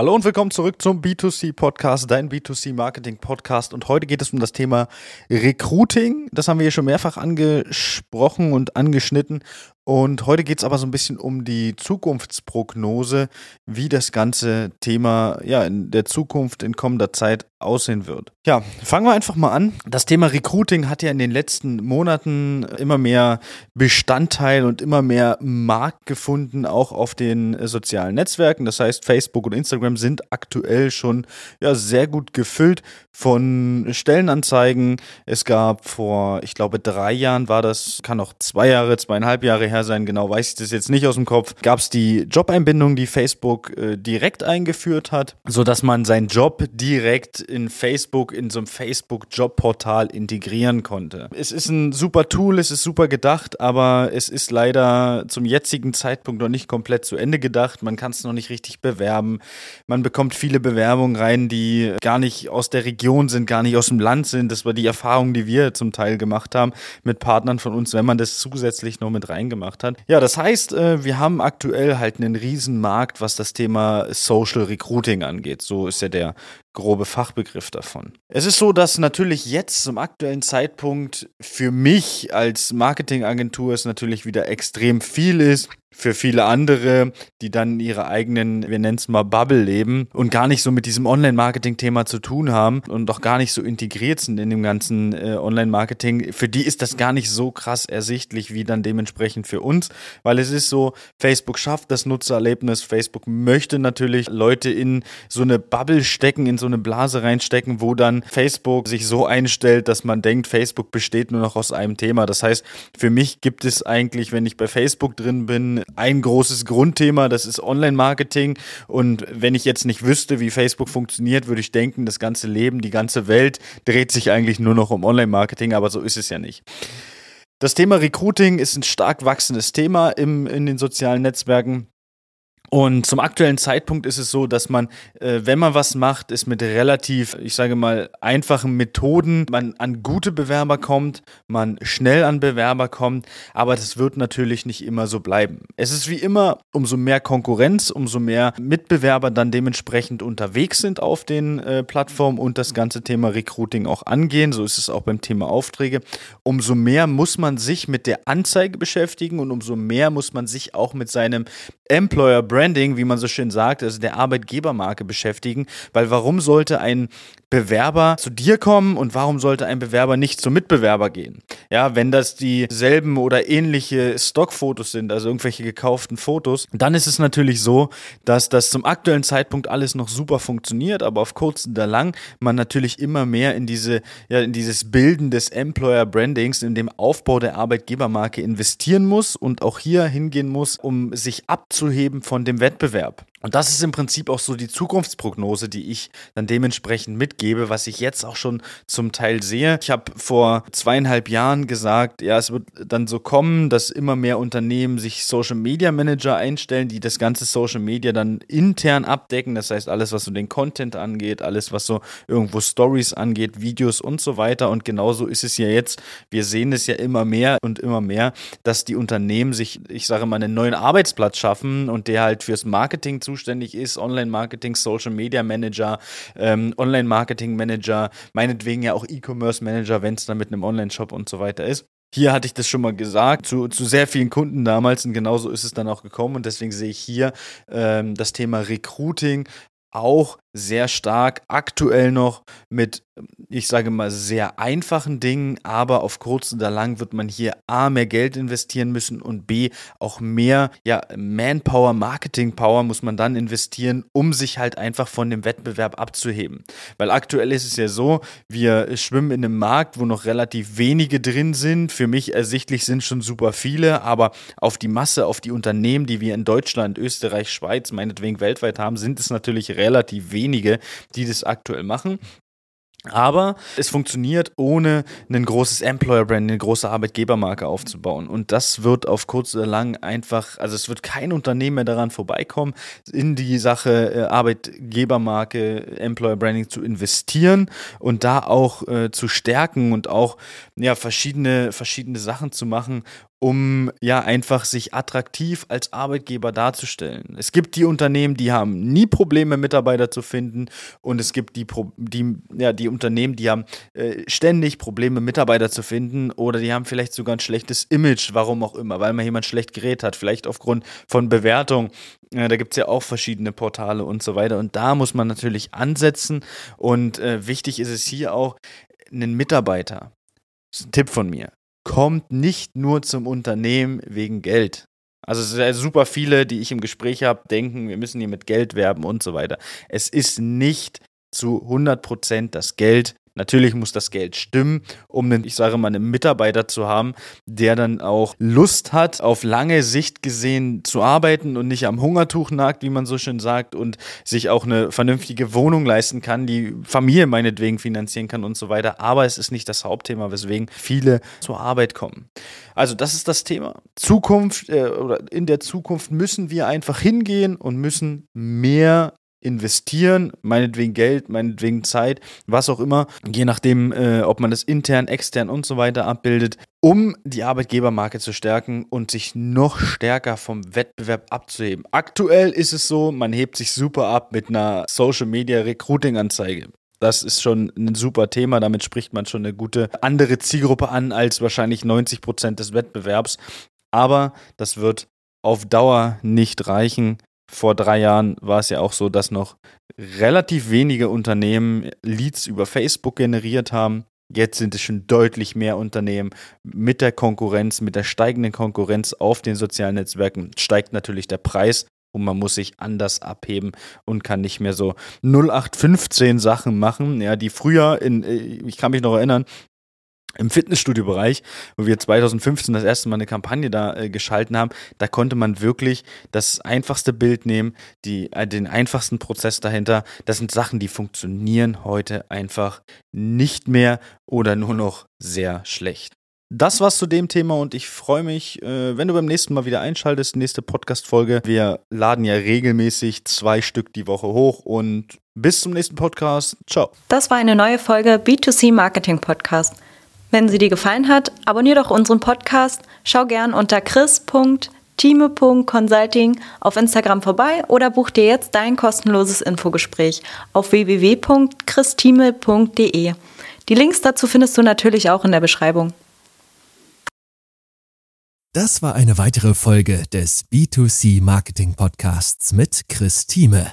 Hallo und willkommen zurück zum B2C Podcast, dein B2C Marketing Podcast. Und heute geht es um das Thema Recruiting. Das haben wir hier schon mehrfach angesprochen und angeschnitten. Und heute geht es aber so ein bisschen um die Zukunftsprognose, wie das ganze Thema ja in der Zukunft in kommender Zeit aussehen wird. Ja, fangen wir einfach mal an. Das Thema Recruiting hat ja in den letzten Monaten immer mehr Bestandteil und immer mehr Markt gefunden, auch auf den sozialen Netzwerken. Das heißt, Facebook und Instagram sind aktuell schon ja sehr gut gefüllt von Stellenanzeigen. Es gab vor, ich glaube, drei Jahren war das, kann auch zwei Jahre, zweieinhalb Jahre her sein, genau weiß ich das jetzt nicht aus dem Kopf, gab es die Jobeinbindung, die Facebook äh, direkt eingeführt hat, sodass man seinen Job direkt in Facebook, in so einem Facebook-Jobportal integrieren konnte. Es ist ein super Tool, es ist super gedacht, aber es ist leider zum jetzigen Zeitpunkt noch nicht komplett zu Ende gedacht. Man kann es noch nicht richtig bewerben. Man bekommt viele Bewerbungen rein, die gar nicht aus der Region sind, gar nicht aus dem Land sind. Das war die Erfahrung, die wir zum Teil gemacht haben mit Partnern von uns, wenn man das zusätzlich noch mit reingemacht hat. Ja, das heißt, äh, wir haben aktuell halt einen riesen Markt, was das Thema Social Recruiting angeht. So ist ja der grobe Fachbegriff davon. Es ist so, dass natürlich jetzt zum aktuellen Zeitpunkt für mich als Marketingagentur es natürlich wieder extrem viel ist für viele andere, die dann ihre eigenen, wir nennen es mal Bubble leben und gar nicht so mit diesem Online-Marketing-Thema zu tun haben und auch gar nicht so integriert sind in dem ganzen äh, Online-Marketing, für die ist das gar nicht so krass ersichtlich wie dann dementsprechend für uns, weil es ist so, Facebook schafft das Nutzererlebnis, Facebook möchte natürlich Leute in so eine Bubble stecken, in so eine Blase reinstecken, wo dann Facebook sich so einstellt, dass man denkt, Facebook besteht nur noch aus einem Thema. Das heißt, für mich gibt es eigentlich, wenn ich bei Facebook drin bin, ein großes Grundthema, das ist Online-Marketing. Und wenn ich jetzt nicht wüsste, wie Facebook funktioniert, würde ich denken, das ganze Leben, die ganze Welt dreht sich eigentlich nur noch um Online-Marketing, aber so ist es ja nicht. Das Thema Recruiting ist ein stark wachsendes Thema im, in den sozialen Netzwerken. Und zum aktuellen Zeitpunkt ist es so, dass man, äh, wenn man was macht, ist mit relativ, ich sage mal, einfachen Methoden man an gute Bewerber kommt, man schnell an Bewerber kommt, aber das wird natürlich nicht immer so bleiben. Es ist wie immer, umso mehr Konkurrenz, umso mehr Mitbewerber dann dementsprechend unterwegs sind auf den äh, Plattformen und das ganze Thema Recruiting auch angehen, so ist es auch beim Thema Aufträge, umso mehr muss man sich mit der Anzeige beschäftigen und umso mehr muss man sich auch mit seinem Employer Brand Branding, wie man so schön sagt, also der Arbeitgebermarke beschäftigen, weil warum sollte ein Bewerber zu dir kommen und warum sollte ein Bewerber nicht zum Mitbewerber gehen? Ja, wenn das dieselben oder ähnliche Stockfotos sind, also irgendwelche gekauften Fotos, dann ist es natürlich so, dass das zum aktuellen Zeitpunkt alles noch super funktioniert, aber auf kurz oder lang man natürlich immer mehr in diese, ja, in dieses Bilden des Employer Brandings, in dem Aufbau der Arbeitgebermarke investieren muss und auch hier hingehen muss, um sich abzuheben von dem Wettbewerb. Und das ist im Prinzip auch so die Zukunftsprognose, die ich dann dementsprechend mitgebe, was ich jetzt auch schon zum Teil sehe. Ich habe vor zweieinhalb Jahren gesagt, ja, es wird dann so kommen, dass immer mehr Unternehmen sich Social Media Manager einstellen, die das ganze Social Media dann intern abdecken. Das heißt, alles, was so den Content angeht, alles, was so irgendwo Stories angeht, Videos und so weiter. Und genauso ist es ja jetzt. Wir sehen es ja immer mehr und immer mehr, dass die Unternehmen sich, ich sage mal, einen neuen Arbeitsplatz schaffen und der halt fürs Marketing zuständig ist, Online-Marketing, Social Media Manager, ähm, Online-Marketing Manager, meinetwegen ja auch E-Commerce Manager, wenn es dann mit einem Online-Shop und so weiter ist. Hier hatte ich das schon mal gesagt, zu, zu sehr vielen Kunden damals und genauso ist es dann auch gekommen und deswegen sehe ich hier ähm, das Thema Recruiting auch sehr stark aktuell noch mit, ich sage mal, sehr einfachen Dingen, aber auf kurz oder lang wird man hier A, mehr Geld investieren müssen und B, auch mehr ja, Manpower, Marketing-Power muss man dann investieren, um sich halt einfach von dem Wettbewerb abzuheben. Weil aktuell ist es ja so, wir schwimmen in einem Markt, wo noch relativ wenige drin sind. Für mich ersichtlich sind schon super viele, aber auf die Masse, auf die Unternehmen, die wir in Deutschland, Österreich, Schweiz, meinetwegen weltweit haben, sind es natürlich relativ wenige, die das aktuell machen. Aber es funktioniert ohne ein großes Employer-Brand, eine große Arbeitgebermarke aufzubauen. Und das wird auf kurz oder lang einfach, also es wird kein Unternehmen mehr daran vorbeikommen, in die Sache äh, Arbeitgebermarke, Employer-Branding zu investieren und da auch äh, zu stärken und auch ja, verschiedene, verschiedene Sachen zu machen, um ja einfach sich attraktiv als Arbeitgeber darzustellen. Es gibt die Unternehmen, die haben nie Probleme, Mitarbeiter zu finden. Und es gibt die, die, ja, die Unternehmen, die haben äh, ständig Probleme, Mitarbeiter zu finden. Oder die haben vielleicht sogar ein schlechtes Image, warum auch immer, weil man jemand schlecht gerät hat, vielleicht aufgrund von Bewertung. Äh, da gibt es ja auch verschiedene Portale und so weiter. Und da muss man natürlich ansetzen. Und äh, wichtig ist es hier auch, einen Mitarbeiter, das ist ein Tipp von mir, kommt nicht nur zum Unternehmen wegen Geld. Also super viele, die ich im Gespräch habe, denken, wir müssen hier mit Geld werben und so weiter. Es ist nicht zu 100% das Geld, Natürlich muss das Geld stimmen, um einen, ich sage mal, einen Mitarbeiter zu haben, der dann auch Lust hat, auf lange Sicht gesehen zu arbeiten und nicht am Hungertuch nagt, wie man so schön sagt, und sich auch eine vernünftige Wohnung leisten kann, die Familie meinetwegen finanzieren kann und so weiter. Aber es ist nicht das Hauptthema, weswegen viele zur Arbeit kommen. Also das ist das Thema. Zukunft äh, oder in der Zukunft müssen wir einfach hingehen und müssen mehr investieren, meinetwegen Geld, meinetwegen Zeit, was auch immer, je nachdem, äh, ob man das intern, extern und so weiter abbildet, um die Arbeitgebermarke zu stärken und sich noch stärker vom Wettbewerb abzuheben. Aktuell ist es so, man hebt sich super ab mit einer Social Media Recruiting Anzeige. Das ist schon ein super Thema. Damit spricht man schon eine gute andere Zielgruppe an als wahrscheinlich 90 Prozent des Wettbewerbs. Aber das wird auf Dauer nicht reichen vor drei Jahren war es ja auch so, dass noch relativ wenige Unternehmen Leads über Facebook generiert haben. Jetzt sind es schon deutlich mehr Unternehmen. Mit der Konkurrenz, mit der steigenden Konkurrenz auf den sozialen Netzwerken steigt natürlich der Preis und man muss sich anders abheben und kann nicht mehr so 0815 Sachen machen, ja, die früher in, äh, ich kann mich noch erinnern, im Fitnessstudio-Bereich, wo wir 2015 das erste Mal eine Kampagne da äh, geschalten haben, da konnte man wirklich das einfachste Bild nehmen, die, äh, den einfachsten Prozess dahinter. Das sind Sachen, die funktionieren heute einfach nicht mehr oder nur noch sehr schlecht. Das war's zu dem Thema und ich freue mich, äh, wenn du beim nächsten Mal wieder einschaltest, nächste Podcast-Folge. Wir laden ja regelmäßig zwei Stück die Woche hoch und bis zum nächsten Podcast. Ciao. Das war eine neue Folge B2C Marketing Podcast. Wenn sie dir gefallen hat, abonnier doch unseren Podcast, schau gern unter chris.time.consulting auf Instagram vorbei oder buch dir jetzt dein kostenloses Infogespräch auf www.christime.de. Die Links dazu findest du natürlich auch in der Beschreibung. Das war eine weitere Folge des B2C Marketing Podcasts mit Chris Thieme.